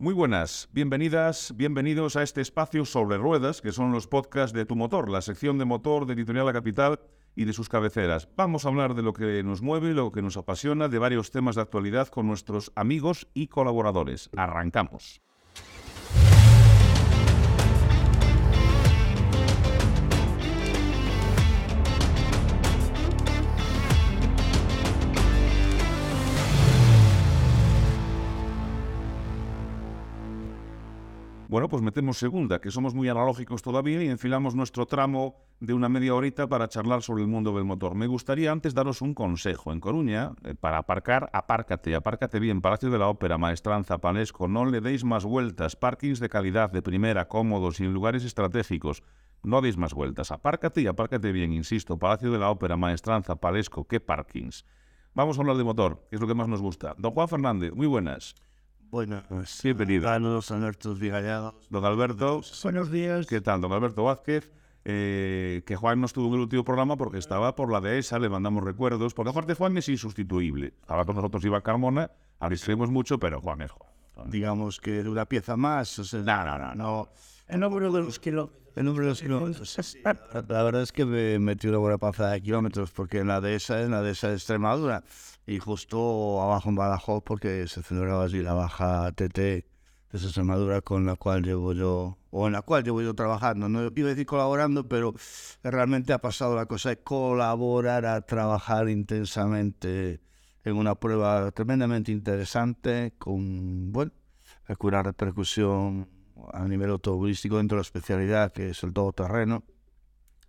Muy buenas, bienvenidas, bienvenidos a este espacio sobre ruedas, que son los podcasts de Tu Motor, la sección de motor de Editorial La Capital y de sus cabeceras. Vamos a hablar de lo que nos mueve, lo que nos apasiona, de varios temas de actualidad con nuestros amigos y colaboradores. Arrancamos. Bueno, pues metemos segunda, que somos muy analógicos todavía y enfilamos nuestro tramo de una media horita para charlar sobre el mundo del motor. Me gustaría antes daros un consejo. En Coruña, eh, para aparcar, apárcate, apárcate bien. Palacio de la Ópera, Maestranza, Panesco, no le deis más vueltas. Parkings de calidad, de primera, cómodos y en lugares estratégicos. No deis más vueltas. Apárcate y apárcate bien, insisto. Palacio de la Ópera, Maestranza, Palesco, ¿qué parkings? Vamos a hablar de motor, que es lo que más nos gusta. Don Juan Fernández, muy buenas. Buenas. Bienvenido. Saludos, Alberto Vigallados. Don Alberto, Buenos días. ¿qué tal? Don Alberto Vázquez, eh, que Juan no estuvo en el último programa porque estaba por la dehesa, le mandamos recuerdos, porque aparte Juan es insustituible. Estaba con nosotros Iván Carmona, abstraemos mucho, pero Juan es Juan. Digamos que una pieza más. O sea, no, no, no, no. El número de los kilómetros. El número de los kilómetros. La, verdad es que me metí una buena panza de kilómetros porque en la dehesa, en la dehesa de Extremadura y justo abajo en Badajoz porque se celebraba allí la baja TT de Extremadura con la cual llevo yo, o en la cual llevo yo trabajando. No iba a decir colaborando, pero realmente ha pasado la cosa de colaborar a trabajar intensamente en una prueba tremendamente interesante con, bueno, una repercusión a nivel automovilístico dentro de la especialidad que es el todoterreno,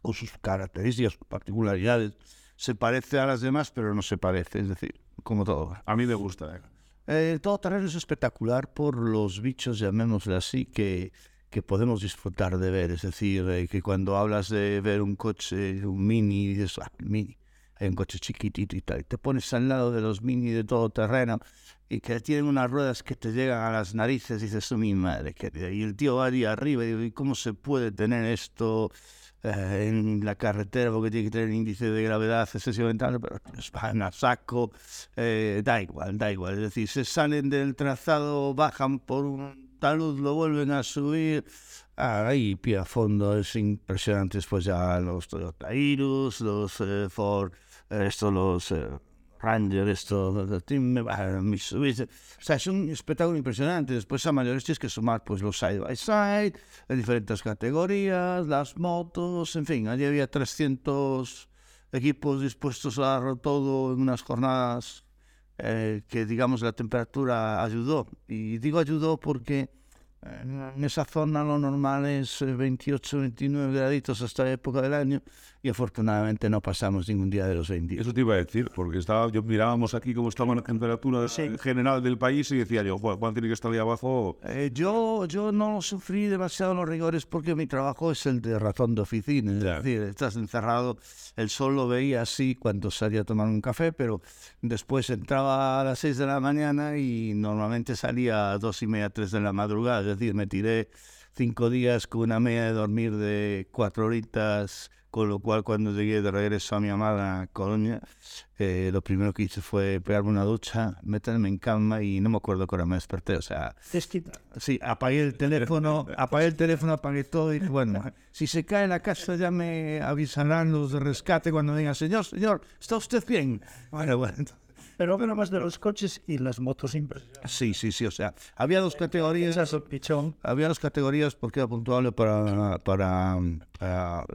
con sus características, particularidades. Se parece a las demás, pero no se parece, es decir, como todo. A mí me gusta. eh. El todoterreno es espectacular por los bichos, llamémosle así, que, que podemos disfrutar de ver. Es decir, eh, que cuando hablas de ver un coche, un mini, dices, ah, mini, hay un coche chiquitito y tal, y te pones al lado de los mini de todoterreno y que tienen unas ruedas que te llegan a las narices, y dices, "Oh, mi madre, querida". y el tío va ahí arriba y digo, ¿y cómo se puede tener esto eh, en la carretera? Porque tiene que tener índice de gravedad excesivamente alto, pero pues, van a saco, eh, da igual, da igual. Es decir, se salen del trazado, bajan por un talud, lo vuelven a subir. Ah, ahí pie a fondo, es impresionante. Después ya los Toyota Irus, los eh, Ford, eh, estos, los eh, Ranger, esto. O sea, es un espectáculo impresionante. Después a mayores tienes que sumar pues los side by side, de diferentes categorías, las motos, en fin, allí había 300 equipos dispuestos a darlo todo en unas jornadas eh, que digamos la temperatura ayudó. Y digo ayudó porque eh, en esa zona lo normal es eh, 28, 29 graditos hasta la época del año y afortunadamente no pasamos ningún día de los 20. Eso te iba a decir, porque estaba, yo mirábamos aquí cómo estaba la temperatura general del país y decía yo, Juan, tiene que estar ahí abajo. Eh, yo, yo no sufrí demasiado los rigores porque mi trabajo es el de ratón de oficina. Es Ya. decir, estás encerrado. El sol lo veía así cuando salía a tomar un café, pero después entraba a las 6 de la mañana y normalmente salía a dos y media, 3 de la madrugada. Es decir, me tiré cinco días con una media de dormir de cuatro horitas, con lo cual cuando llegué de regreso a mi amada Colonia, eh, lo primero que hice fue pegarme una ducha, meterme en cama y no me acuerdo que hora me desperté. O sea, Desquita. Sí, apagué el teléfono, apagué el teléfono, apagué todo y bueno, si se cae la casa ya me avisarán los de rescate cuando digan, señor, señor, ¿está usted bien? Bueno, bueno. Pero bueno, más de los coches y las motos impresionantes. Sí, sí, sí, o sea, había dos categorías. Había dos categorías porque era puntuable para, para, para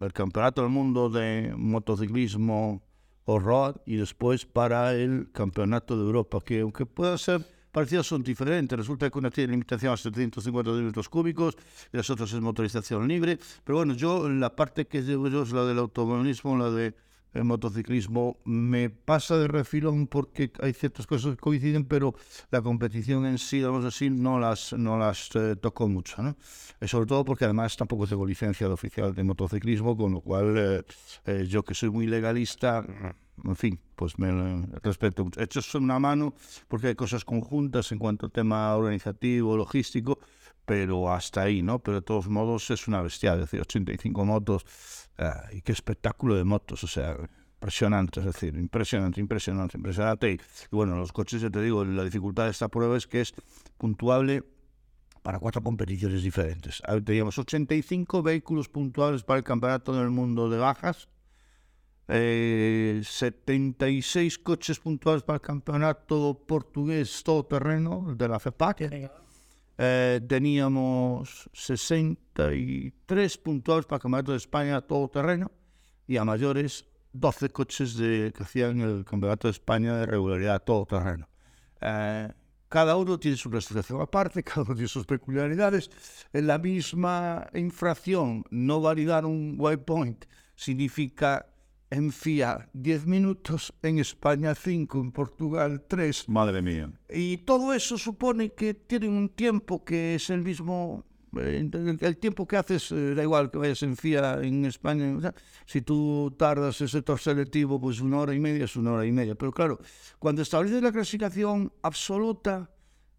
el campeonato del mundo de motociclismo o road y después para el campeonato de Europa, que aunque pueda ser parecidos son diferentes. Resulta que una tiene limitación a 750 milímetros cúbicos y las otras es motorización libre. Pero bueno, yo la parte que llevo yo es la del automovilismo, la de el motociclismo me pasa de refilón porque hay ciertas cosas que coinciden, pero la competición en sí, vamos a decir, no las, no las eh, tocó mucho. ¿no? Eh, sobre todo porque además tampoco tengo licencia de oficial de motociclismo, con lo cual eh, eh, yo que soy muy legalista, en fin, pues me eh, respeto mucho. He hecho una mano porque hay cosas conjuntas en cuanto a tema organizativo, logístico, pero hasta ahí, ¿no? Pero de todos modos es una bestia, es decir, 85 motos, y qué espectáculo de motos, o sea, impresionante, es decir, impresionante, impresionante, impresionante. Y, y bueno, los coches, ya te digo, la dificultad de esta prueba es que es puntuable para cuatro competiciones diferentes. Ah, Teníamos 85 vehículos puntuales para el Campeonato del Mundo de Bajas, eh, 76 coches puntuales para el Campeonato Portugués Todoterreno de la FEPAC, eh, teníamos 63 puntuales para el Campeonato de España Todoterreno y a mayores 12 coches de, que hacían el Campeonato de España de regularidad Todoterreno. Eh, cada uno tiene su clasificación aparte, cada uno tiene sus peculiaridades. En la misma infracción, no validar un waypoint significa en FIA 10 minutos, en España 5, en Portugal 3, Madre mía. y todo eso supone que tienen un tiempo que es el mismo. eh, El, el tiempo que haces, eh, da igual que vayas en FIA en España. o sea, si tú tardas ese sector selectivo, pues una hora y media es una hora y media. Pero claro, cuando estableces la clasificación absoluta,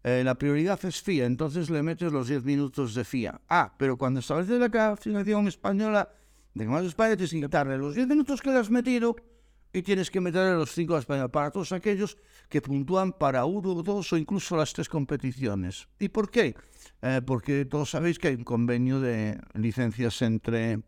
eh, la prioridad es FIA, entonces le metes los 10 minutos de FIA. Ah, pero cuando estableces la clasificación española de más tienes que quitarle los 10 minutos que le has metido y tienes que meterle los 5 a España para todos aquellos que puntúan para uno, dos o incluso las tres competiciones. ¿Y por qué? Eh, porque todos sabéis que hay un convenio de licencias entre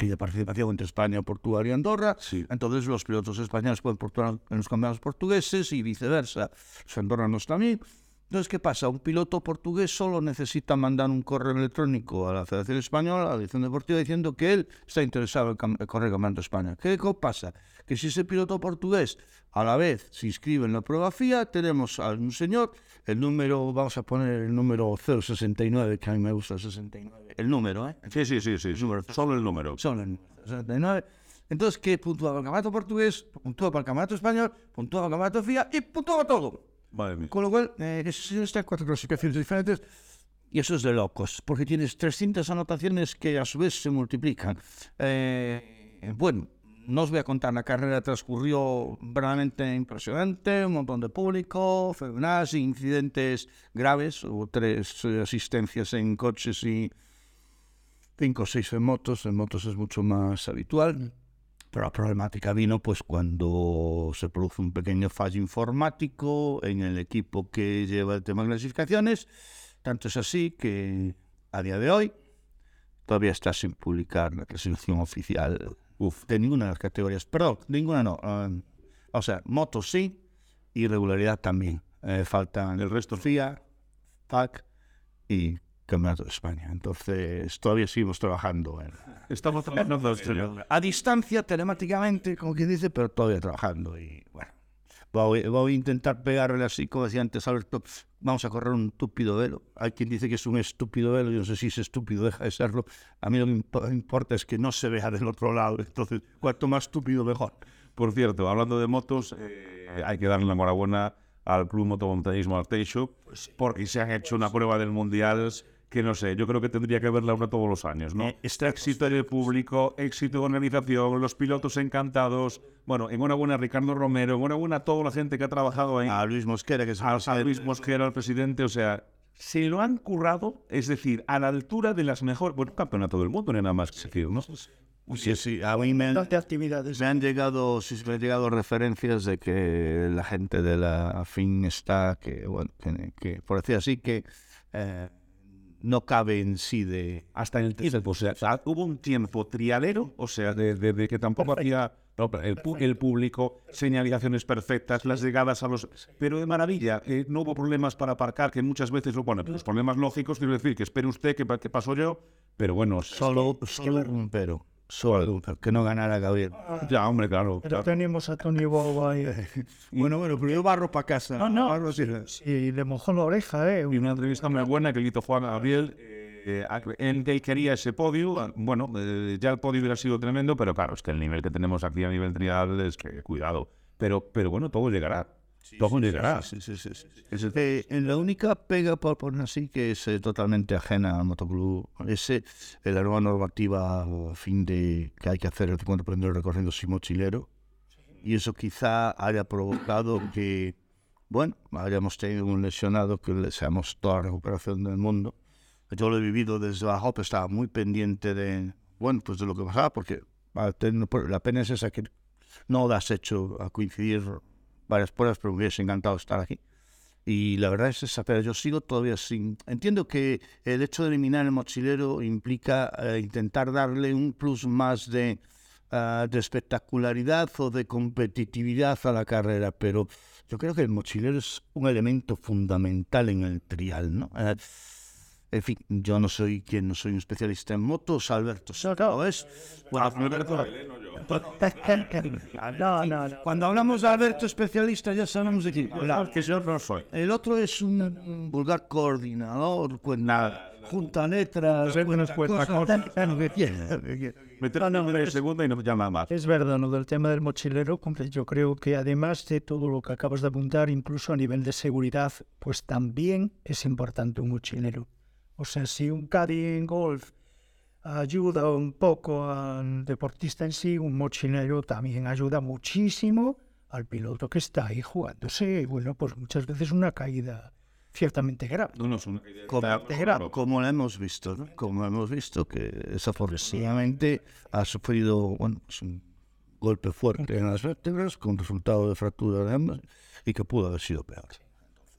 y de participación entre España, Portugal y Andorra. Sí. Entonces los pilotos españoles pueden puntuar en los campeonatos portugueses y viceversa. Los andorranos también. Entonces, ¿qué pasa? Un piloto portugués solo necesita mandar un correo electrónico a la Federación Española, a la Dirección Deportiva, diciendo que él está interesado en cam- correr el Campeonato de España. ¿Qué pasa? Que si ese piloto portugués a la vez se inscribe en la prueba FIA, tenemos a un señor, el número, vamos a poner el número 069, que a mí me gusta el 69. El número, ¿eh? Sí, sí, sí, sí. número. Solo el número. Son el número 69. Entonces, ¿qué puntúa para el campeonato portugués? Puntúa para el campeonato español, puntúa para el campeonato FIA y puntúa todo. Con lo cual, eh, ese cuatro clasificaciones diferentes y eso es de locos, porque tienes 300 anotaciones que a su vez se multiplican. Eh, bueno, no os voy a contar, la carrera transcurrió verdaderamente impresionante, un montón de público, sin incidentes graves, hubo tres eh, asistencias en coches y cinco o seis en motos, en motos es mucho más habitual. Pero la problemática vino pues cuando se produce un pequeño fallo informático en el equipo que lleva el tema de clasificaciones. Tanto es así que a día de hoy todavía está sin publicar la clasificación oficial Uf. de ninguna de las categorías. Perdón, ninguna no. ah, o sea, motos sí y regularidad también. Eh, faltan El resto. FIA, FAC y Campeonato de España. Entonces todavía seguimos trabajando en, Estamos trabajando señor. a distancia, telemáticamente, como quien dice, pero todavía trabajando. Y bueno, voy, voy a intentar pegarle así, como decía antes Alberto, vamos a correr un estúpido velo. Hay quien dice que es un estúpido velo, yo no sé si es estúpido, deja de serlo. A mí lo que imp- importa es que no se vea del otro lado. Entonces, cuanto más estúpido, mejor. Por cierto, hablando de motos, eh, hay que darle la enhorabuena al Club Motomontañismo Arteixo porque se han hecho una prueba del Mundial que no sé, yo creo que tendría que haberla una todos los años, ¿no? Eh, está- éxito en el público, éxito de organización, los pilotos encantados. Bueno, enhorabuena a Ricardo Romero, enhorabuena a toda la gente que ha trabajado ahí. A Luis Mosquera, que es a, a Luis Mosquera, al presidente, o sea, se lo han currado, es decir, a la altura de las mejores, bueno, campeonato del mundo, no hay nada más que decir, ¿no? Sí, sí, a mí me han, de actividades. me han llegado, sí, me han llegado referencias de que la gente de la FIN está, que, bueno, que, que, por decir así, que eh, no cabe en sí de... hasta en el tiempo. O sea, hubo un tiempo trialero, o sea, de, de- de que tampoco había no, el, el público, señalizaciones perfectas, las llegadas a los... Pero de maravilla, eh, no hubo problemas para aparcar, que muchas veces, bueno, los problemas lógicos, quiero decir, que espere usted, que, que paso yo, pero bueno, Solo, solo un pero, solo que no ganara Gabriel. ya, hombre, claro. Pero claro. tenemos a Tony Bobo ahí. Bueno, bueno, pero yo barro para casa. No, no. Barro sí. Sí, le mojó la oreja, ¿eh? Y una entrevista muy buena que le hizo Juan Gabriel. eh, él quería ese podio. ah, Bueno, eh, ya el podio hubiera sido tremendo, pero claro, es que el nivel que tenemos aquí a nivel trial es que cuidado. Pero, pero bueno, todo llegará. Eh, en la única pega, por poner así, que es eh, totalmente ajena al motoclub, es eh, la nueva normativa a fin de que hay que hacer el 50% del recorrido sin mochilero. Y eso quizá haya provocado que, bueno, hayamos tenido un lesionado que le deseamos toda la recuperación del mundo. Yo lo he vivido desde abajo, pero estaba muy pendiente de, bueno, pues de lo que pasaba, porque la pena es esa que no das hecho a coincidir varias pruebas, pero me hubiese encantado estar aquí. Y la verdad es esa, pero yo sigo todavía sin... Entiendo que el hecho de eliminar el mochilero implica eh, intentar darle un plus más de, ah, de espectacularidad o de competitividad a la carrera, pero yo creo que el mochilero es un elemento fundamental en el trial, ¿no? Eh, en fin, yo no soy quien no soy un especialista en motos, Alberto lo es. Bueno, No, no, no. cuando hablamos de Alberto especialista ya sabemos de quién que yo no soy. El otro es un, vulgar coordinador, cuenta, junta letras, cuenta cosas, lo que quiera, lo que quiera. Meter No, no, en es- segunda y no llama más. Es verdad, lo del tema del mochilero, yo creo que además de todo lo que acabas de apuntar, incluso a nivel de seguridad, pues también es importante un mochilero. O sea, si un caddy en golf ayuda un poco al deportista en sí, un mochilero también ayuda muchísimo al piloto que está ahí jugándose, bueno, pues muchas veces una caída ciertamente grave. No, no, es una idea. Como, Claro. como lo hemos visto, ¿no? Como hemos visto que desafortunadamente ha sufrido bueno, pues un golpe fuerte en las vértebras con resultado de fractura de ambas y que pudo haber sido peor.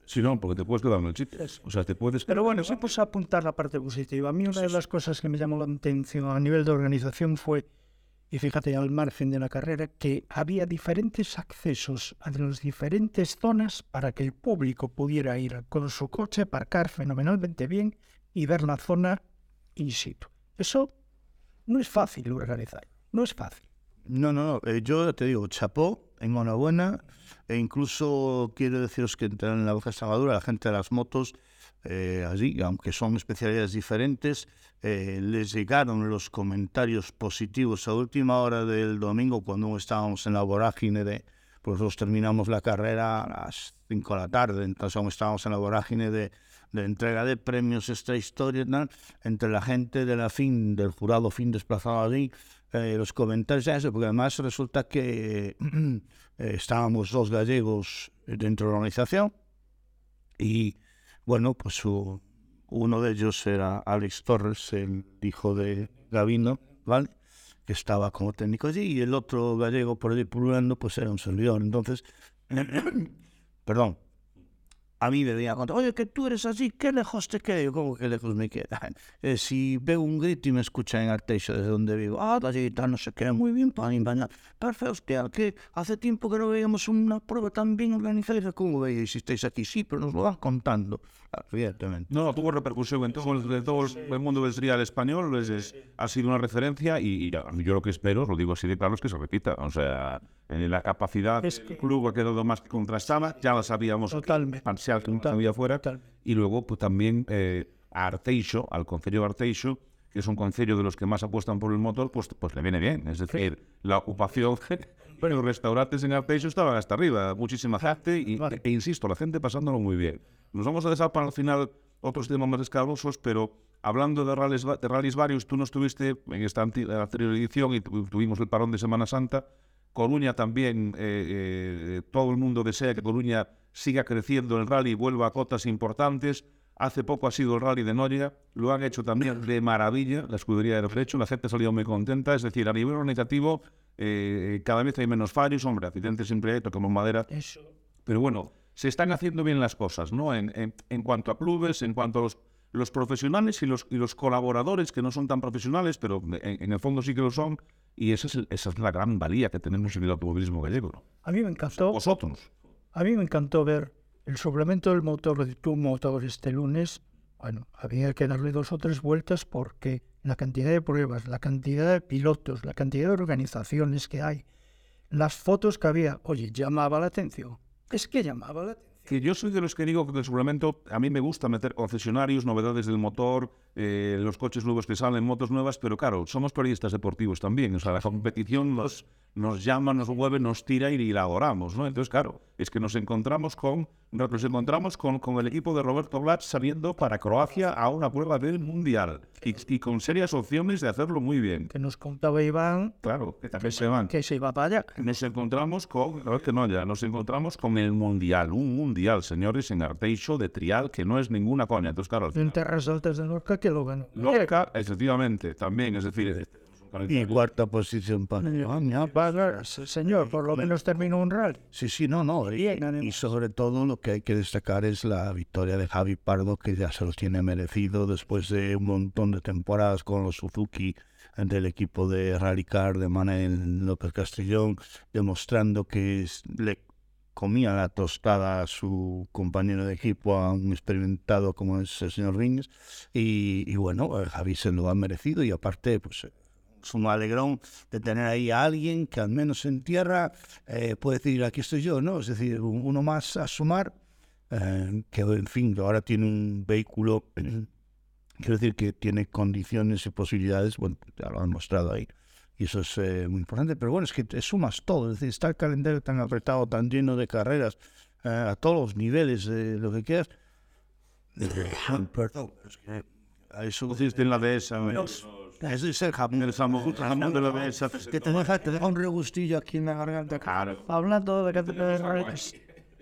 Sí, no, porque te puedes quedar en el sitio. O sea, te puedes... Pero bueno, vamos a apuntar la parte positiva. A mí una de las cosas que me llamó la atención a nivel de organización fue, y fíjate al margen de la carrera, que había diferentes accesos a las diferentes zonas para que el público pudiera ir con su coche, aparcar fenomenalmente bien y ver la zona in situ. Eso no es fácil organizar, no es fácil. No, no, no. eh, yo te digo, chapó, enhorabuena. E incluso quiero deciros que en la Baja Extremadura, la gente de las motos, eh, allí, aunque son especialidades diferentes, eh, les llegaron los comentarios positivos a última hora del domingo, cuando estábamos en la vorágine de. Pues nosotros terminamos la carrera a las 5 de la tarde, entonces aún estábamos en la vorágine de, de entrega de premios, esta historia, tal, entre la gente de la FIN, del jurado FIN desplazado allí, eh, los comentarios a eso, porque además resulta que eh, estábamos dos gallegos dentro de la organización y bueno, pues su- uno de ellos era Alex Torres, el hijo de Gavino, ¿vale? Que estaba como técnico allí y el otro gallego por allí pululando pues era un servidor. Entonces, perdón, a mí me venía a contar, oye, que tú eres así, qué lejos te queda. Yo, ¿cómo que lejos me queda? Eh, si veo un grito y me escuchan en Arteixo desde donde vivo, ah, allí tal, no sé qué, muy bien, y pan, perfecto, hostia, que hace tiempo que no veíamos una prueba tan bien organizada. ¿Cómo veis si estáis aquí? Sí, pero nos lo van contando. Evidentemente. No, tuvo repercusión en todo, el, todo el mundo del trial español. es- es- ha sido una referencia y, y yo lo que espero, lo digo así de claro, es que se repita. O sea, la capacidad Es del que- club ha quedado más que contrastada. Ya la sabíamos Totalmente. parcial que no Total- había fuera. totalmente. Y luego, pues también eh, a Arteixo, al Concello Arteixo, que es un concello de los que más apuestan por el motor, pues, pues le viene bien. Es decir, la ocupación. Bueno, los restaurantes en Arteixo estaban hasta arriba, muchísima gente y, Vale. e insisto, la gente pasándolo muy bien. Nos vamos a dejar para el final otros temas más escabrosos, pero hablando de rallies, de rallies varios, tú no estuviste en esta anterior edición y tu- tuvimos el parón de Semana Santa. Coruña también, eh, eh, todo el mundo desea que Coruña siga creciendo el rally y vuelva a cotas importantes. Hace poco ha sido el rally de Noria, lo han hecho también de maravilla, la escudería de Frecho, la gente ha salido muy contenta, es decir, a nivel organizativo eh, cada vez hay menos fallos, hombre, accidentes siempre hay, tocamos madera, Eso. pero bueno, se están haciendo bien las cosas, ¿no? En, en- en cuanto a clubes, en cuanto a los, los profesionales y los, y los colaboradores que no son tan profesionales, pero en, en el fondo sí que lo son, y esa es, el- esa es la gran valía que tenemos en el automovilismo gallego. A mí me encantó. Vosotros. A mí me encantó ver el suplemento del motor de tu motor este lunes. Bueno, había que darle dos o tres vueltas porque la cantidad de pruebas, la cantidad de pilotos, la cantidad de organizaciones que hay, las fotos que había, oye, llamaba la atención. Es que llamaba la atención. Que yo soy de los que digo que el suplemento, a mí me gusta meter concesionarios, novedades del motor, eh, los coches nuevos que salen, motos nuevas, pero claro, somos periodistas deportivos también. O sea, la competición nos, nos llama, nos mueve, nos tira y la adoramos, ¿no? Entonces, claro, es que nos encontramos con, nos encontramos con, con el equipo de Roberto Blatz saliendo para Croacia a una prueba del Mundial y, y con serias opciones de hacerlo muy bien. Que nos contaba Iván Claro, que también se van. que se iba para allá. Nos encontramos con, a ver que no ya, nos encontramos con el Mundial, un Mundial, señores, en Arteixo de trial, que no es ninguna coña. Entonces, claro, En Terras Altas de Lorca que lo ganó. Lorca, efectivamente, también, es decir, y cuarta posición para España. Señor, por lo menos terminó un rally. Sí, sí, no, no. Y, y sobre todo lo que hay que destacar es la victoria de Javi Pardo, que ya se lo tiene merecido después de un montón de temporadas con los Suzuki del equipo de Rallycar de Manuel López Castellón, demostrando que es- le comía la tostada a su compañero de equipo, a un experimentado como es el señor Rings, y, y bueno, eh, Javi se lo ha merecido y aparte, pues eh, es un alegrón de tener ahí a alguien que al menos en tierra eh, puede decir, aquí estoy yo, ¿no? Es decir, un- uno más a sumar, eh, que en fin, ahora tiene un vehículo, quiero decir que tiene condiciones y posibilidades, bueno, ya lo han mostrado ahí. Y eso es eh, muy importante, pero bueno, es que te sumas todo, es decir, está el calendario tan apretado, tan lleno de carreras, eh, a todos los niveles, de lo que quieras. Perdón, es que eso Pusiste en la dehesa. es de ser jamón. El jamón, jamón de la dehesa. Que te deja, te deja un regustillo aquí en la garganta. Claro. Hablando de de rallies,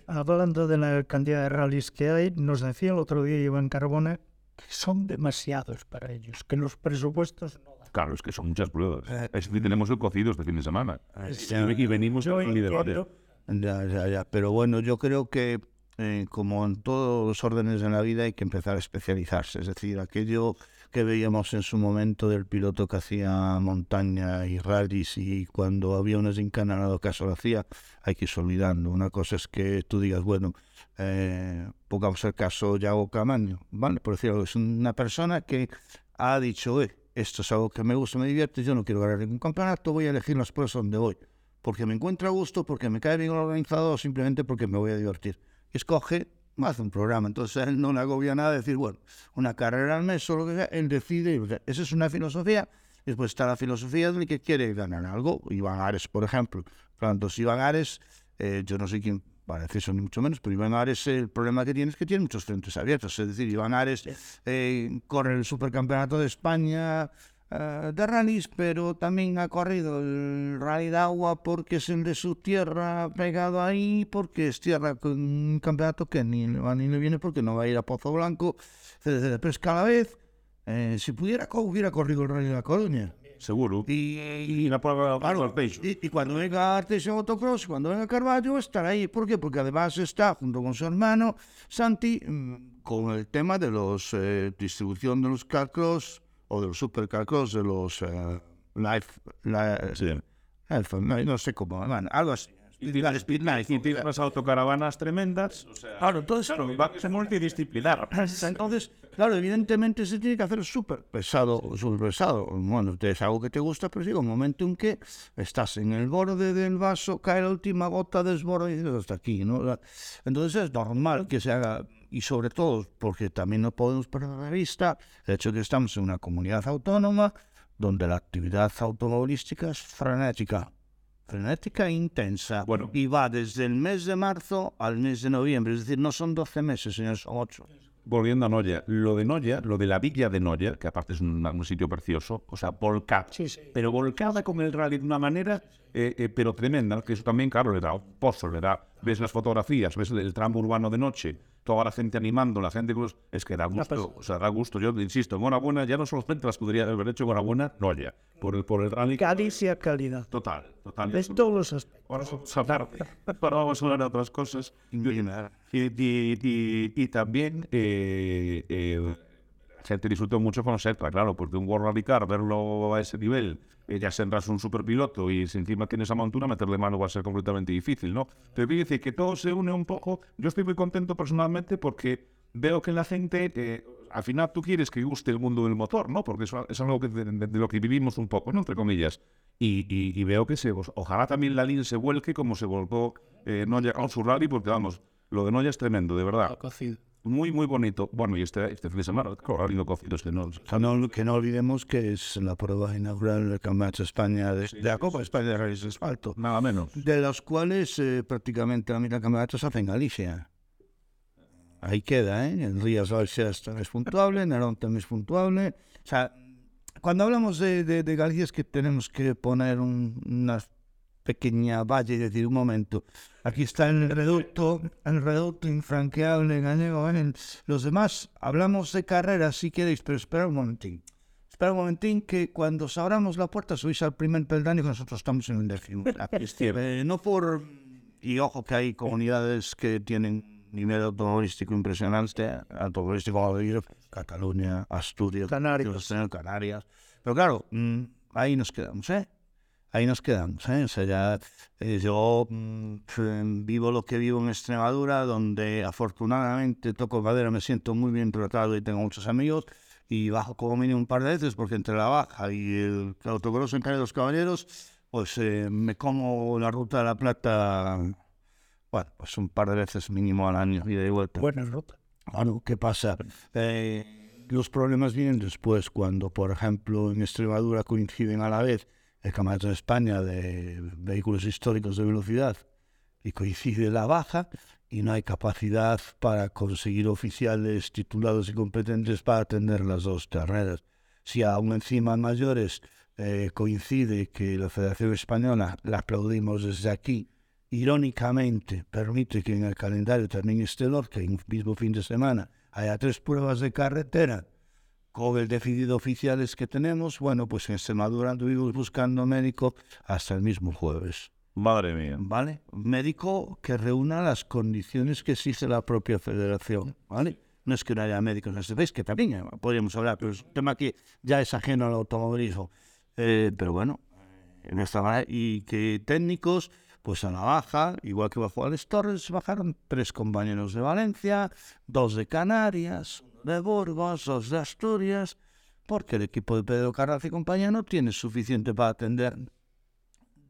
hablando de la cantidad de rallies que hay, nos decía el otro día Iván Carbona que son demasiados para ellos, que los presupuestos no. Claro, es que son muchas pruebas. Es decir, tenemos el cocido este fin de semana. ya. Y, venimos Yo con liderazgo. entiendo, Ya, ya, ya. Pero bueno, yo creo que eh, como en todos los órdenes de la vida hay que empezar a especializarse. Es decir, aquello que veíamos en su momento del piloto que hacía montaña y rallies y cuando había en dado caso lo hacía, hay que irse olvidando. Una cosa es que tú digas, bueno, eh, pongamos el caso Yago Camaño, ¿vale? Por decirlo, es una persona que ha dicho, eh, esto es algo que me gusta, me divierte, yo no quiero ganar ningún campeonato, voy a elegir las pruebas donde voy porque me encuentro a gusto, porque me cae bien el organizador simplemente porque me voy a divertir. Escoge, hace un programa, entonces él no le agobia nada decir, bueno, una carrera al mes o lo que sea, él decide, esa es una filosofía, después está la filosofía del que quiere ganar algo, Iván Ares, por ejemplo. Si Iván Ares, eh, yo no sé quién parece eso ni mucho menos, pero Iván Ares el problema que tiene es que tiene muchos frentes abiertos, es decir, Iván Ares eh, corre el Supercampeonato de España eh, de rallies, pero también ha corrido el rally de agua porque es el de su tierra pegado ahí, porque es tierra con un campeonato que ni le va ni le viene porque no va a ir a Pozo Blanco, etcétera. Pero es que a la vez, eh, si pudiera, hubiera corrido el rally de la Coruña. Seguro. Y, Y la prueba Claro, al pecho. y, y cuando venga Artes en Autocross, cuando venga Carballo, estará ahí. ¿Por qué? Porque además está junto con su hermano Santi mm, con el tema de los eh, distribución de los carcross o de los supercarcross, de los eh, life, li- Sí. life- no, no sé cómo, bueno, algo así. Y tiene, Speed Life. y tiene unas autocaravanas tremendas. O sea, Claro, entonces, claro, va a ser multidisciplinar. Entonces, claro, evidentemente se tiene que hacer súper pesado, súper pesado. Bueno, es algo que te gusta, pero llega un momento en que estás en el borde del vaso, cae la última gota, desborda y dices, hasta aquí, ¿no? Entonces es normal que se haga, y sobre todo porque también no podemos perder de vista el hecho de que estamos en una comunidad autónoma donde la actividad automovilística es frenética. Frenética e intensa. Bueno. Y va desde el mes de marzo al mes de noviembre. Es decir, no son 12 meses, señores, son 8. Volviendo a Noya, lo de Noya, lo de la villa de Noya, que aparte es un, un sitio precioso, o sea, volcada, Sí, sí. pero volcada con el rally de una manera, eh, eh, pero tremenda, que eso también, claro, le da pozo, le da, ves las fotografías, ves el tramo urbano de noche, toda la gente animando, la gente, los- es que da gusto, o sea, da gusto, yo insisto, enhorabuena, ya no solamente la escudería de haber hecho enhorabuena, Noya, por el, por el rally, Calicia calidad. total, total. De todos los aspectos. Ahora vamos a hablar, ahora vamos a hablar de otras cosas. Y, y- y- y también eh, eh, gente disfrutó mucho con Serpa, claro, porque un World Rally Car, verlo a ese nivel, ya serás un superpiloto y si encima tienes esa montura, meterle mano va a ser completamente difícil, ¿no? Pero quiero decir que todo se une un poco. Yo estoy muy contento personalmente porque veo que la gente, eh, al final tú quieres que guste el mundo del motor, ¿no? Porque eso es algo que de, de- lo que vivimos un poco, ¿no? Entre comillas. Y, y- y veo que se, ojalá también la LIN se vuelque como se volcó eh, Noya con su rally, porque vamos, lo de Noya es tremendo, de verdad. Cocido. Muy, muy bonito. Bueno, y este, este fin de semana, claro, ha habido cocidos que no. Que no, que no olvidemos que es la prueba inaugural del Campeonato de España, de, de la Copa España de de Asfalto, Nada menos. de los cuales eh, prácticamente la mitad del campeonato se hace en Galicia. Ahí queda, ¿eh? En Rías Valseas también es puntuable, Narón también es puntuable. O sea, cuando hablamos de, de, de Galicia es que tenemos que poner un- una pequeña valla y decir, un momento, aquí está el reducto, el reducto infranqueable gallego. ¿eh? Los demás, hablamos de carreras si queréis, pero espera un momentín. espera un momentín que cuando os abramos la puerta subís al primer peldaño que nosotros estamos en el décimo. Eh, no por... Y ojo que hay comunidades que tienen nivel automovilístico impresionante, automovilístico Cataluña, Asturias, Canarias. Canarias. Pero claro, mm, ahí nos quedamos, ¿eh? Ahí nos quedamos, ¿eh? O sea, ya eh, yo mm, vivo lo que vivo en Extremadura, donde afortunadamente toco madera, me siento muy bien tratado y tengo muchos amigos y bajo como mínimo un par de veces porque entre la baja y el autogrosso en Calle de los Caballeros, pues eh, me como la ruta de la Plata, bueno, pues un par de veces mínimo al año y de vuelta. Buena ruta. Bueno, ¿qué pasa? Eh, los problemas vienen después, cuando, por ejemplo, en Extremadura coinciden a la vez el Campeonato de España de vehículos históricos de velocidad y coincide la baja y no hay capacidad para conseguir oficiales titulados y competentes para atender las dos carreras. Si aún encima mayores eh, coincide que la Federación Española, la aplaudimos desde aquí, irónicamente permite que en el calendario también esté que en el mismo fin de semana haya tres pruebas de carretera con el déficit de oficiales que tenemos, bueno, pues en Extremadura anduvimos buscando médico hasta el mismo jueves. Madre mía. ¿Vale? Médico que reúna las condiciones que exige la propia federación, ¿vale? No es que no haya médicos en este país, que también eh, podríamos hablar, pero es un tema que ya es ajeno al automovilismo. Eh, pero bueno, en esta manera, y que técnicos, pues a la baja, igual que bajó Alex Torres, bajaron tres compañeros de Valencia, dos de Canarias, de Burgos, dos de Asturias, porque el equipo de Pedro Carraz y compañía no tiene suficiente para atender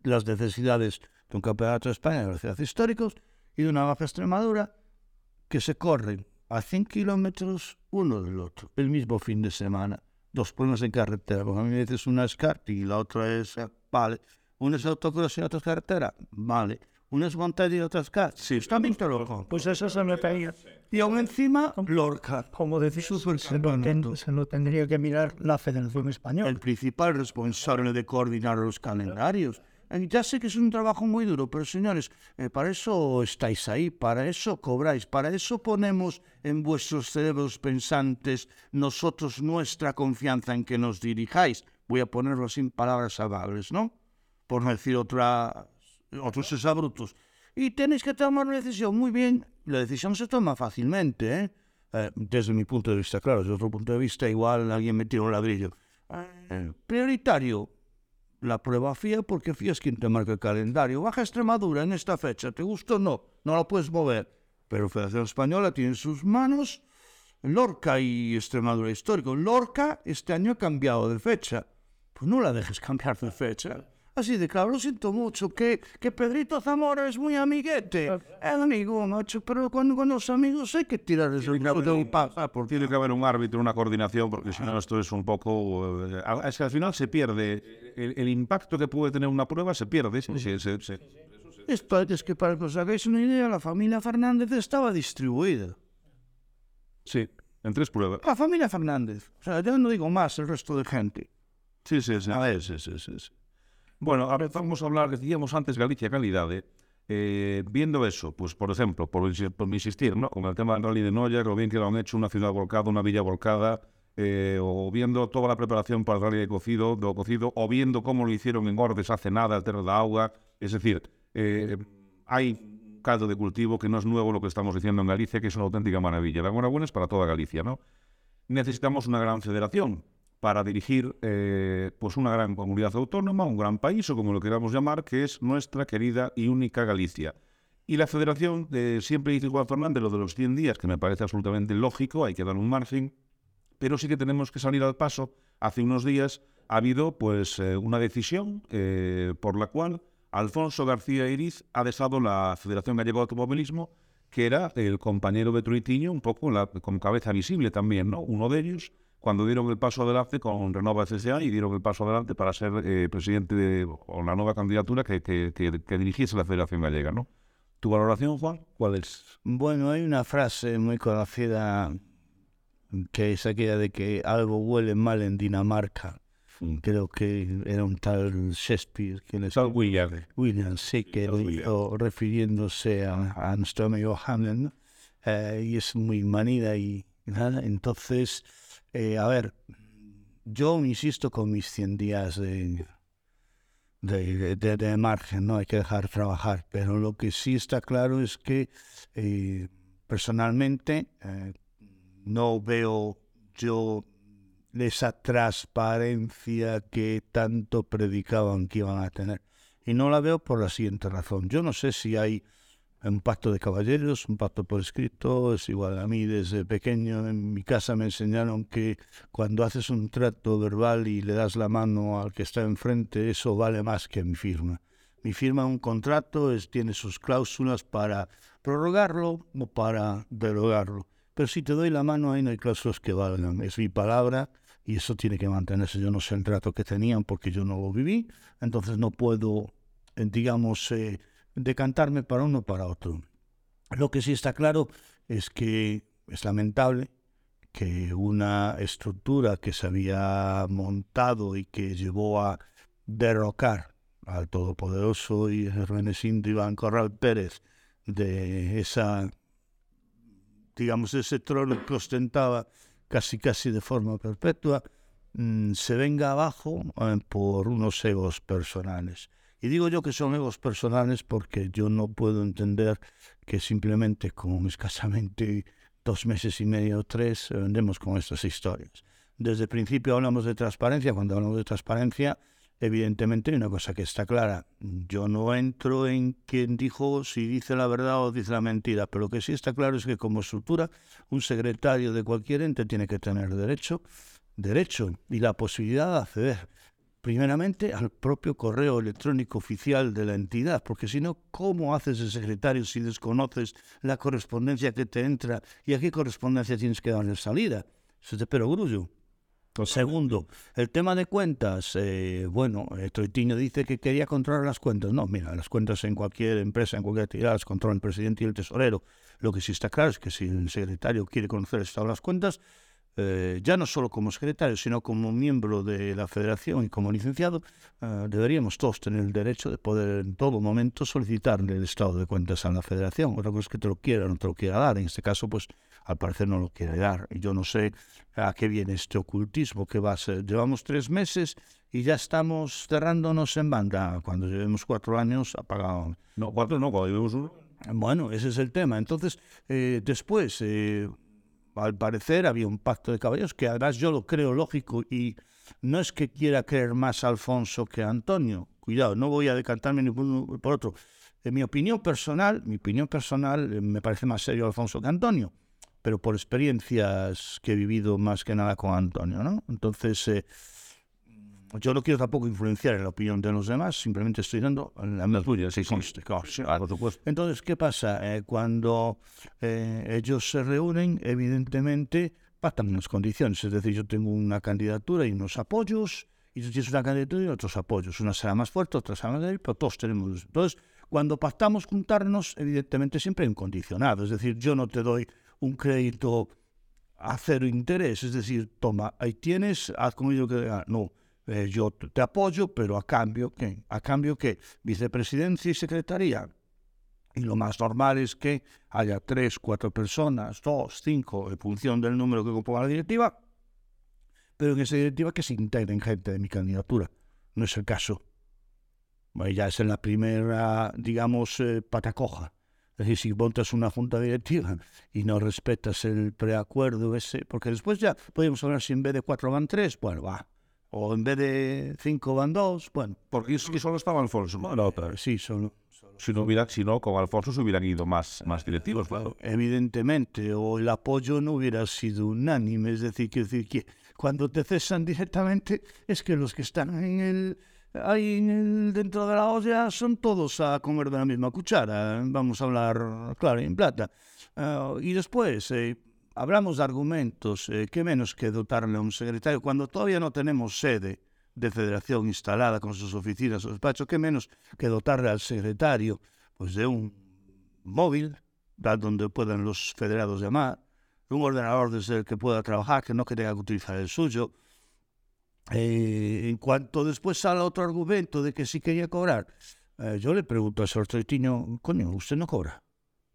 las necesidades de un campeonato de España de velocidad históricos y de una baja Extremadura que se corren a 100 kilómetros uno del otro, el mismo fin de semana. Dos problemas en carretera, porque a mí me dices una es karting y la otra es, una es autocross y la otra es carretera, vale, una es montaña y es kart. Sí, está bien loco. Pues eso se me pedía. Y aún encima, Lorca. Como decís, se lo, ten- se lo tendría que mirar la Federación Española. el principal responsable de coordinar los calendarios. Eh, Ya sé que es un trabajo muy duro, pero señores, eh, para eso estáis ahí, para eso cobráis, para eso ponemos en vuestros cerebros pensantes nosotros nuestra confianza en que nos dirijáis. Voy a ponerlo sin palabras amables, ¿no? Por no decir otra, otros exabruptos. Y tenéis que tomar una decisión. Muy bien, la decisión se toma fácilmente, ¿eh? Eh, desde mi punto de vista, claro, desde otro punto de vista, igual alguien me tira un ladrillo. Eh, prioritario, la prueba FIA, porque FIA es quien te marca el calendario. Baja Extremadura en esta fecha, ¿te gusta o no? No la puedes mover. Pero Federación Española tiene en sus manos Lorca y Extremadura Histórico. Lorca este año ha cambiado de fecha. Pues no la dejes cambiar de fecha. Así de claro, lo siento mucho, que, que Pedrito Zamora es muy amiguete. Es amigo, macho, pero cuando con los amigos hay que tirar el ritmo de un paso. Porque tiene que haber un árbitro, una coordinación, porque si no esto es un poco... eh, es que al final se pierde. El, el impacto que puede tener una prueba se pierde. Se- se- se- se- Esto es que para que os hagáis una idea, la familia Fernández estaba distribuida. sí, en tres pruebas. La familia Fernández. O sea, ya no digo más el resto de gente. Sí, sí, sí. A ver, sí, sí, sí. sí. Bueno, a ver, vamos a hablar, decíamos antes Galicia Calidade. Eh, viendo eso, pues por ejemplo, por, insi- por insistir, ¿no? Con el tema del rally de Noya, lo bien que lo han hecho una ciudad volcada, una villa volcada, eh, o viendo toda la preparación para el rally de cocido, de cocido, o viendo cómo lo hicieron en Ordes hace nada, el Terra da Auga. Es decir, eh, hay caldo de cultivo que no es nuevo lo que estamos diciendo en Galicia, que es una auténtica maravilla. La enhorabuena es para toda Galicia, ¿no? necesitamos una gran federación para dirigir eh, pues una gran comunidad autónoma, un gran país o como lo queramos llamar, que es nuestra querida y única Galicia. Y la federación, eh, siempre dice Juan Fernández lo de los 100 días, que me parece absolutamente lógico, hay que dar un margen, pero sí que tenemos que salir al paso. Hace unos días ha habido pues eh, una decisión eh, por la cual Alfonso García Iriz ha dejado la Federación Gallega de Automovilismo, que era el compañero de Truitiño, un poco la, con cabeza visible también, ¿no? Uno de ellos, cuando dieron el paso adelante con Renova FCA y dieron el paso adelante para ser eh, presidente de, o la nueva candidatura que, que, que- que dirigiese la Federación Gallega, ¿no? ¿Tu valoración, Juan? ¿Cuál es? Bueno, hay una frase muy conocida que es aquella de que algo huele mal en Dinamarca. Creo que era un tal Shakespeare que le Sal William. William, sí, que lo hizo refiriéndose a, a nuestro amigo Hamlet, ¿no? Eh, y es muy manida y nada. Entonces, eh, a ver, yo insisto con mis 100 días de, de, de, margen, ¿no? Hay que dejar trabajar. Pero lo que sí está claro es que eh, personalmente eh, no veo yo esa transparencia que tanto predicaban que iban a tener. Y no la veo por la siguiente razón. Yo no sé si hay un pacto de caballeros, un pacto por escrito, es igual. A mí desde pequeño en mi casa me enseñaron que cuando haces un trato verbal y le das la mano al que está enfrente, eso vale más que mi firma. Mi firma un contrato es, tiene sus cláusulas para prorrogarlo o para derogarlo. Pero si te doy la mano ahí no hay cláusulas que valgan. Es mi palabra y eso tiene que mantenerse. Yo no sé el trato que tenían porque yo no lo viví, entonces no puedo, eh, digamos, eh, decantarme para uno o para otro. Lo que sí está claro es que es lamentable que una estructura que se había montado y que llevó a derrocar al todopoderoso y renecindo Iván Corral Pérez de esa, digamos, ese trono que ostentaba casi casi de forma perpetua, mmm, se venga abajo eh, por unos egos personales. Y digo yo que son egos personales porque yo no puedo entender que simplemente con escasamente dos meses y medio o tres vendemos con estas historias. Desde el principio hablamos de transparencia. Cuando hablamos de transparencia, evidentemente hay una cosa que está clara. Yo no entro en quién dijo si dice la verdad o dice la mentira, pero lo que sí está claro es que como estructura, un secretario de cualquier ente tiene que tener derecho, derecho y la posibilidad de acceder primeramente al propio correo electrónico oficial de la entidad, porque si no, ¿cómo haces el secretario si desconoces la correspondencia que te entra y a qué correspondencia tienes que darle salida? Se te pero grullo. Segundo, el tema de cuentas. Eh, bueno, Troitiño dice que quería controlar las cuentas. No, mira, las cuentas en cualquier empresa, en cualquier actividad, las controla el presidente y el tesorero. Lo que sí está claro es que si el secretario quiere conocer el estado de las cuentas, eh, ya no solo como secretario, sino como miembro de la federación y como licenciado, eh, deberíamos todos tener el derecho de poder en todo momento solicitarle el estado de cuentas a la federación. Otra cosa es que te lo quiera o no te lo quiera dar. En este caso, pues al parecer no lo quiere dar. Y yo no sé a qué viene este ocultismo que va a ser. Llevamos tres meses y ya estamos cerrándonos en banda. Cuando llevemos cuatro años, apagado. No, cuatro no, cuando llevemos uno. Bueno, ese es el tema. Entonces, eh, después, al parecer había un pacto de caballeros que además yo lo creo lógico y no es que quiera creer más Alfonso que a Antonio. Cuidado, no voy a decantarme por otro. En mi opinión personal, mi opinión personal eh, me parece más serio Alfonso que Antonio, pero por experiencias que he vivido más que nada con Antonio, ¿no? Entonces, eh, yo no quiero tampoco influenciar en la opinión de los demás, simplemente estoy dando la tuya, sí, conste, conste. Entonces, ¿qué pasa? Eh, cuando eh, ellos se reúnen, evidentemente pactan unas condiciones, es decir, yo tengo una candidatura y unos apoyos, y tú tienes una candidatura y otros apoyos. Una será más fuerte, otra será más débil, pero todos tenemos. Entonces, cuando pactamos juntarnos, evidentemente siempre hay un condicionado, es decir, yo no te doy un crédito a cero interés, es decir, toma, ahí tienes, haz con ello que... No, eh, yo te apoyo, pero a cambio, ¿qué? ¿A cambio qué? Vicepresidencia y secretaría. Y lo más normal es que haya tres, cuatro personas, dos, cinco, en función del número que componga la directiva, pero en esa directiva que se integren gente de mi candidatura. No es el caso. Bueno, ya es en la primera, digamos, eh, patacoja. Es decir, si montas una junta directiva y no respetas el preacuerdo ese, porque después ya podemos hablar si en vez de cuatro van tres, bueno, va, o en vez de cinco van dos, bueno. Porque es que solo estaba Alfonso. Bueno, sí, solo. Si no, hubiera, si no, con Alfonso se hubieran ido más, más directivos, claro. Evidentemente, o el apoyo no hubiera sido unánime. Es decir, quiero decir que cuando te cesan directamente, es que los que están en el, ahí en el, dentro de la olla son todos a comer de la misma cuchara. Vamos a hablar claro en plata. Uh, y después, eh, hablamos de argumentos, eh, ¿qué menos que dotarle a un secretario cuando todavía no tenemos sede de federación instalada con sus oficinas o despachos? ¿Qué menos que dotarle al secretario pues, de un móvil donde puedan los federados llamar, un ordenador desde el que pueda trabajar, que no que tenga que utilizar el suyo? Eh, en cuanto después sale otro argumento de que sí quería cobrar, eh, yo le pregunto al señor Troitiño, coño, ¿usted no cobra?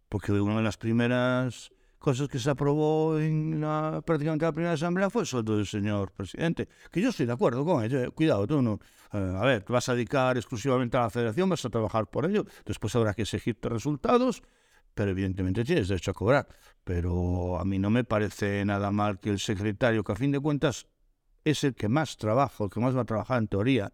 Porque una de las primeras cosas que se aprobó en la, prácticamente la primera asamblea fue el sueldo del señor presidente. Que yo estoy de acuerdo con ello. eh, Cuidado, tú no. eh, a ver, te vas a dedicar exclusivamente a la federación, vas a trabajar por ello. Después habrá que exigirte resultados, pero evidentemente tienes derecho a cobrar. Pero a mí no me parece nada mal que el secretario, que a fin de cuentas es el que más trabaja, el que más va a trabajar en teoría,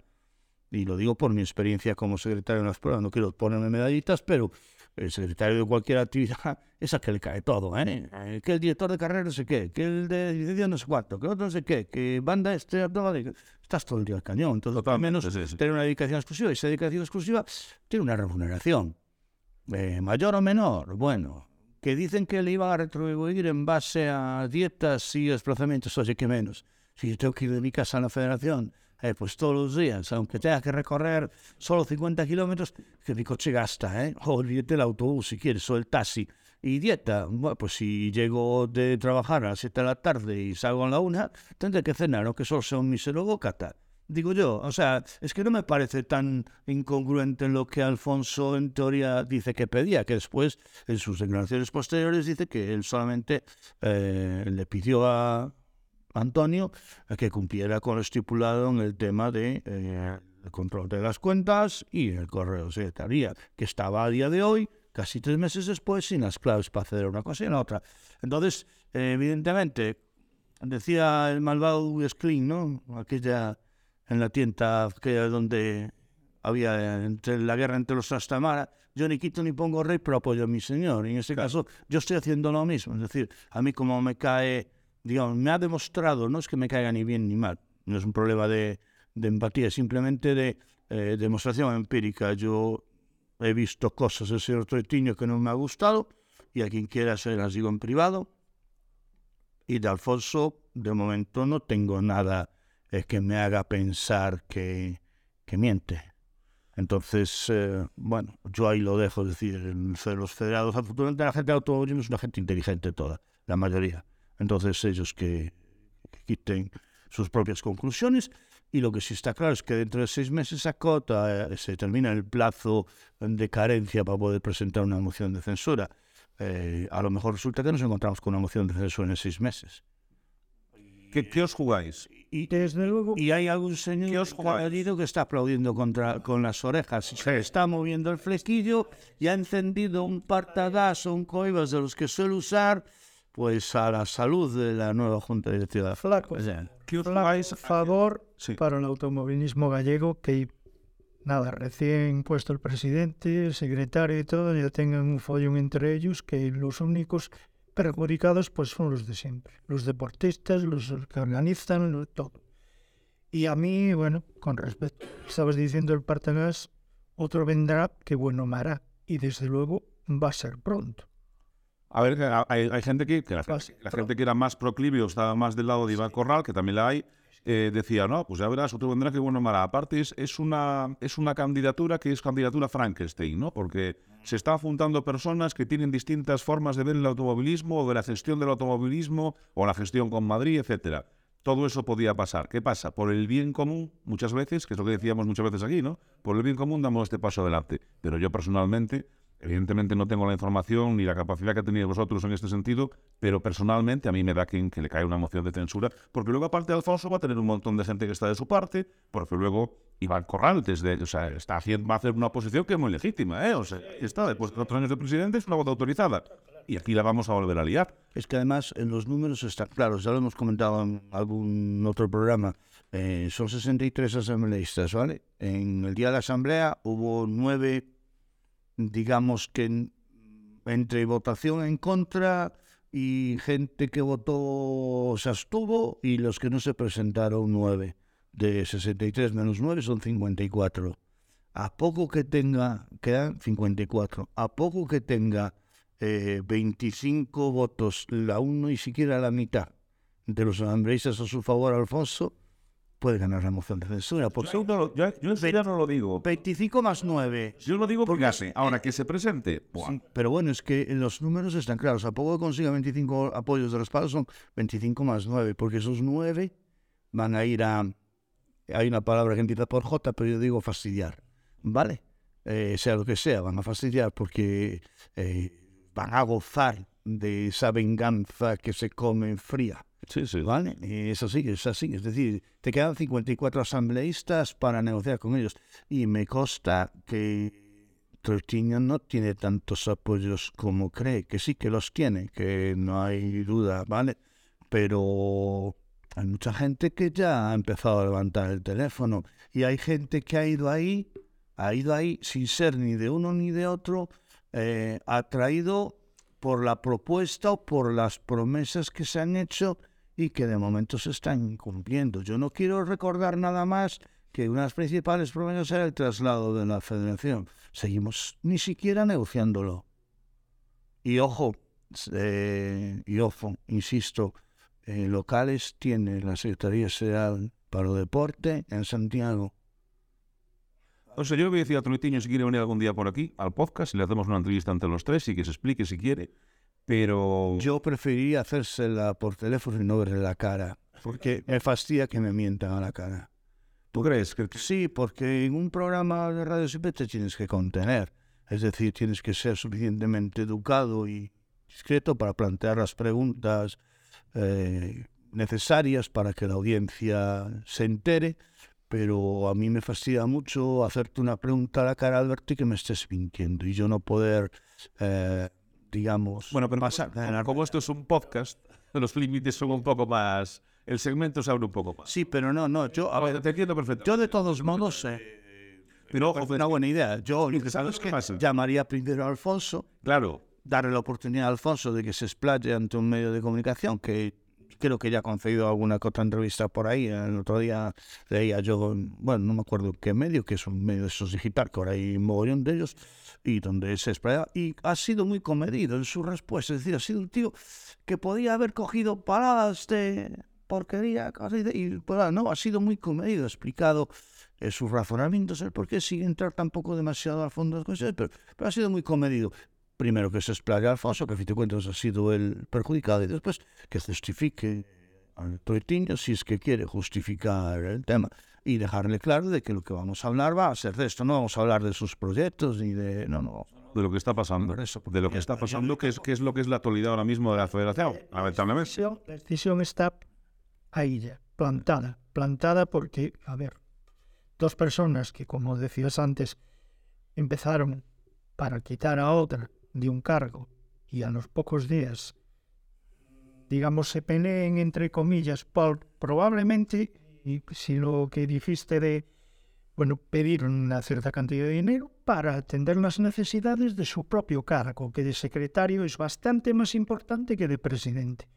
y lo digo por mi experiencia como secretario en las pruebas, no quiero ponerme medallitas, pero el secretario de cualquier actividad es al que le cae todo, ¿eh? Que el director de carrera no sé qué, que el de licencia no sé cuánto, que otro no sé qué, que banda este, estás todo el día al cañón, entonces al menos sí, sí. tener una dedicación exclusiva, y esa dedicación exclusiva tiene una remuneración, eh, mayor o menor, bueno, que dicen que le iban a retribuir en base a dietas y desplazamientos, oye, que menos. Si yo tengo que ir de mi casa a la federación, eh, pues todos los días, aunque tenga que recorrer solo 50 kilómetros, que mi coche gasta, ¿eh? Olvídate el autobús si quieres, o el taxi. Y dieta, bueno, pues si llego de trabajar a las 7 de la tarde y salgo a la una, tendré que cenar, aunque solo sea un mísero bocata. Digo yo, o sea, es que no me parece tan incongruente lo que Alfonso en teoría dice que pedía, que después en sus declaraciones posteriores dice que él solamente eh, le pidió a Antonio que cumpliera con lo estipulado en el tema de eh, el control de las cuentas y el correo de secretaría, que estaba a día de hoy, casi tres meses después, sin las claves para acceder a una cosa y a la otra. Entonces, eh, evidentemente, decía el malvado Klein, ¿no? Aquella en la tienda aquella donde había eh, entre la guerra entre los Trastamara, yo ni quito ni pongo rey, pero apoyo a mi señor. Y en este caso, yo estoy haciendo lo mismo. Es decir, a mí como me cae, digamos, me ha demostrado, no es que me caiga ni bien ni mal, no es un problema de, de empatía, simplemente de eh, demostración empírica. Yo he visto cosas del señor Troitiño que no me ha gustado y a quien quiera se las digo en privado. Y de Alfonso, de momento, no tengo nada eh, que me haga pensar que, miente. Entonces, eh, bueno, yo ahí lo dejo, decir, los federados, afortunadamente la gente de automovilismo es una gente inteligente toda, la mayoría. Entonces ellos que, que quiten sus propias conclusiones y lo que sí está claro es que dentro de seis meses se acota, eh, se termina el plazo de carencia para poder presentar una moción de censura. Eh, a lo mejor resulta que nos encontramos con una moción de censura en seis meses. ¿Qué, qué os jugáis? Y, Desde luego, y hay algún señor ¿Qué os que está aplaudiendo contra, con las orejas. Se está moviendo el flequillo y ha encendido un partagas o un coibas de los que suele usar, pues a la salud de la nueva Junta Directiva. flaco, O sea, ¿Qué os flaco favor Sí. para el automovilismo gallego que nada, recién puesto el presidente, el secretario y todo, ya tengan un follón entre ellos que los únicos perjudicados pues son los de siempre, los deportistas, los que organizan, todo. Y a mí, bueno, con respeto, estabas diciendo el Partagas, otro vendrá que bueno me hará y desde luego va a ser pronto. A ver, hay, hay gente que, que la, la gente que era más proclive o estaba más del lado de Iván Corral, que también la hay, eh, decía, no, pues ya verás, otro vendrá que bueno mala. Aparte es, es, una, es una candidatura que es candidatura Frankenstein, ¿no? Porque se están juntando personas que tienen distintas formas de ver el automovilismo o de la gestión del automovilismo o la gestión con Madrid, etcétera. Todo eso podía pasar. ¿Qué pasa? Por el bien común, muchas veces, que es lo que decíamos muchas veces aquí, ¿no? Por el bien común damos este paso adelante. Pero yo personalmente, evidentemente no tengo la información ni la capacidad que tenéis vosotros en este sentido, pero personalmente a mí me da que, le cae una moción de censura, porque luego aparte Alfonso va a tener un montón de gente que está de su parte, porque luego Iván Corral desde, o sea, está haciendo, va a hacer una oposición que es muy legítima, ¿eh? O sea, está, después de cuatro años de presidente es una voz autorizada. Y aquí la vamos a volver a liar. Es que además en los números están claros, ya lo hemos comentado en algún otro programa, eh, son 63 asambleístas, ¿vale? En el día de la asamblea hubo nueve, digamos que en- entre votación en contra y gente que votó se abstuvo y los que no se presentaron nueve. De 63 menos 9 son 54. A poco que tenga, quedan 54, a poco que tenga eh, 25 votos, la uno y siquiera la mitad de los asambleístas a su favor, Alfonso, puede ganar la moción de censura. Porque Yo, no yo- yo eso ya no lo digo. 25 más 9. Yo lo digo porque gane. Ahora que se presente. Sí, pero bueno, es que los números están claros. A poco que consiga 25 apoyos de respaldo son 25 más 9, porque esos 9 van a ir a... Hay una palabra que empieza por J, pero yo digo fastidiar. ¿Vale? Eh, sea lo que sea, van a fastidiar porque eh, van a gozar de esa venganza que se come fría. Sí, sí. ¿Vale? Y es así, es así. Es decir, te quedan 54 asambleístas para negociar con ellos. Y me consta que Troitiño no tiene tantos apoyos como cree, que sí que los tiene, que no hay duda, ¿vale? Pero hay mucha gente que ya ha empezado a levantar el teléfono y hay gente que ha ido ahí, ha ido ahí sin ser ni de uno ni de otro, eh, atraído por la propuesta o por las promesas que se han hecho y que de momento se están cumpliendo. Yo no quiero recordar nada más que una de las principales promesas era el traslado de la federación. Seguimos ni siquiera negociándolo. Y ojo, eh, y ojo, insisto, eh, locales tiene la Secretaría General para el Deporte en Santiago. O sea, yo le voy a decir a Troitiño si quiere venir algún día por aquí al podcast y le hacemos una entrevista entre los tres y que se explique si quiere. Pero Yo preferiría hacérsela por teléfono y no verle la cara, porque me fastidia que me mientan a la cara. ¿tú crees que Sí, porque en un programa de radio siempre te tienes que contener. Es decir, tienes que ser suficientemente educado y discreto para plantear las preguntas eh, necesarias para que la audiencia se entere. Pero a mí me fastidia mucho hacerte una pregunta a la cara, Alberto, y que me estés mintiendo. Y yo no poder, eh, digamos, Bueno, pero pasar como esto es un podcast, los límites son un poco más... El segmento se abre un poco más. Sí, pero no, no. Yo, a ver, te entiendo perfecto. yo de todos modos... eh, Pero ojo, una buena idea. Yo ¿sabes qué pasa. llamaría primero a Alfonso, claro, darle la oportunidad a Alfonso de que se explaye ante un medio de comunicación que creo que ya ha concedido alguna que otra entrevista por ahí. El otro día leía yo, bueno, no me acuerdo qué medio, que es un medio de esos digital, que ahora hay un mogollón de ellos, y donde se explaya. Y ha sido muy comedido en su respuesta. Es decir, ha sido un tío que podía haber cogido paradas de porquería, y pues, no, ha sido muy comedido, explicado eh, sus razonamientos, el por qué sin entrar tampoco demasiado a fondo de las cosas, pero, pero ha sido muy comedido. Primero que se explaya Alfonso, que a fin de cuentas ha sido el perjudicado, y después que justifique al Troitiño si es que quiere justificar el tema y dejarle claro de que lo que vamos a hablar va a ser de esto, no vamos a hablar de sus proyectos ni de... No, no, de lo que está pasando. De lo que está pasando, que es, que es lo que es la actualidad ahora mismo de la federación. La Lamentablemente. decisión, la decisión está ahí ya, plantada. Plantada porque, a ver, dos personas que, como decías antes, empezaron para quitar a otra de un cargo y a los pocos días, digamos, se peleen entre comillas, por, probablemente, y si lo que dijiste de, bueno, pedir una cierta cantidad de dinero para atender las necesidades de su propio cargo, que de secretario es bastante más importante que de presidente.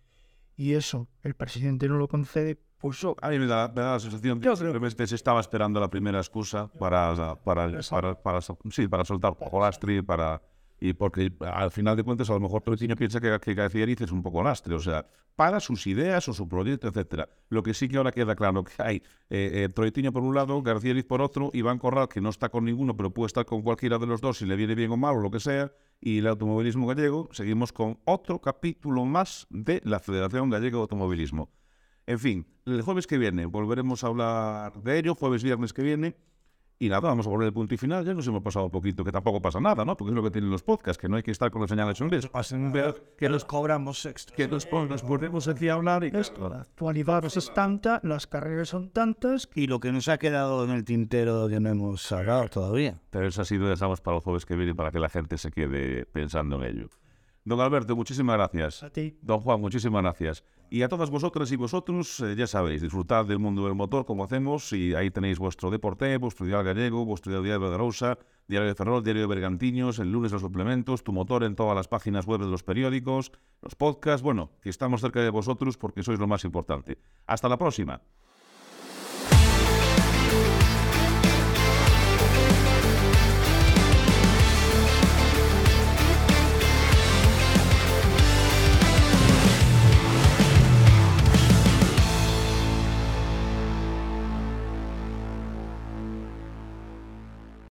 Y eso, el presidente no lo concede, pues oh, A mí me da, me da la sensación de Yo que simplemente se estaba esperando la primera excusa para, para, para, para, sí, para soltar poco lastre, para, y porque al final de cuentas a lo mejor Troitiño piensa que, que García Eriz es un poco lastre, o sea, para sus ideas o su proyecto, etcétera. Lo que sí que ahora queda claro que hay eh, eh, Troitiño por un lado, García Eriz por otro, Iván Corral que no está con ninguno, pero puede estar con cualquiera de los dos si le viene bien o mal o lo que sea, y el automovilismo gallego, seguimos con otro capítulo más de la Federación Gallega de Automovilismo. En fin, el jueves que viene volveremos a hablar de ello, jueves, viernes que viene. Y nada, vamos a poner el punto y final. Ya nos hemos pasado un poquito, que tampoco pasa nada, ¿no? Porque es lo que tienen los podcasts, que no hay que estar con las señales inglés. que nos cobramos extra. Que nos, nos ponemos aquí a hablar y... esto, la actualidad es tanta, las carreras son tantas, Y lo que nos ha quedado en el tintero que no hemos sacado todavía. Pero eso así lo dejamos para el jueves que viene para que la gente se quede pensando en ello. Don Alberto, muchísimas gracias. a ti. Don Juan, muchísimas gracias. Y a todas vosotras y vosotros, eh, ya sabéis, disfrutad del mundo del motor como hacemos y ahí tenéis vuestro Deporte, vuestro Diario Gallego, vuestro Diario de Rosa, Diario de Ferrol, Diario de Bergantiños, el lunes los suplementos, tu motor en todas las páginas web de los periódicos, los podcasts, bueno, que estamos cerca de vosotros porque sois lo más importante. Hasta la próxima.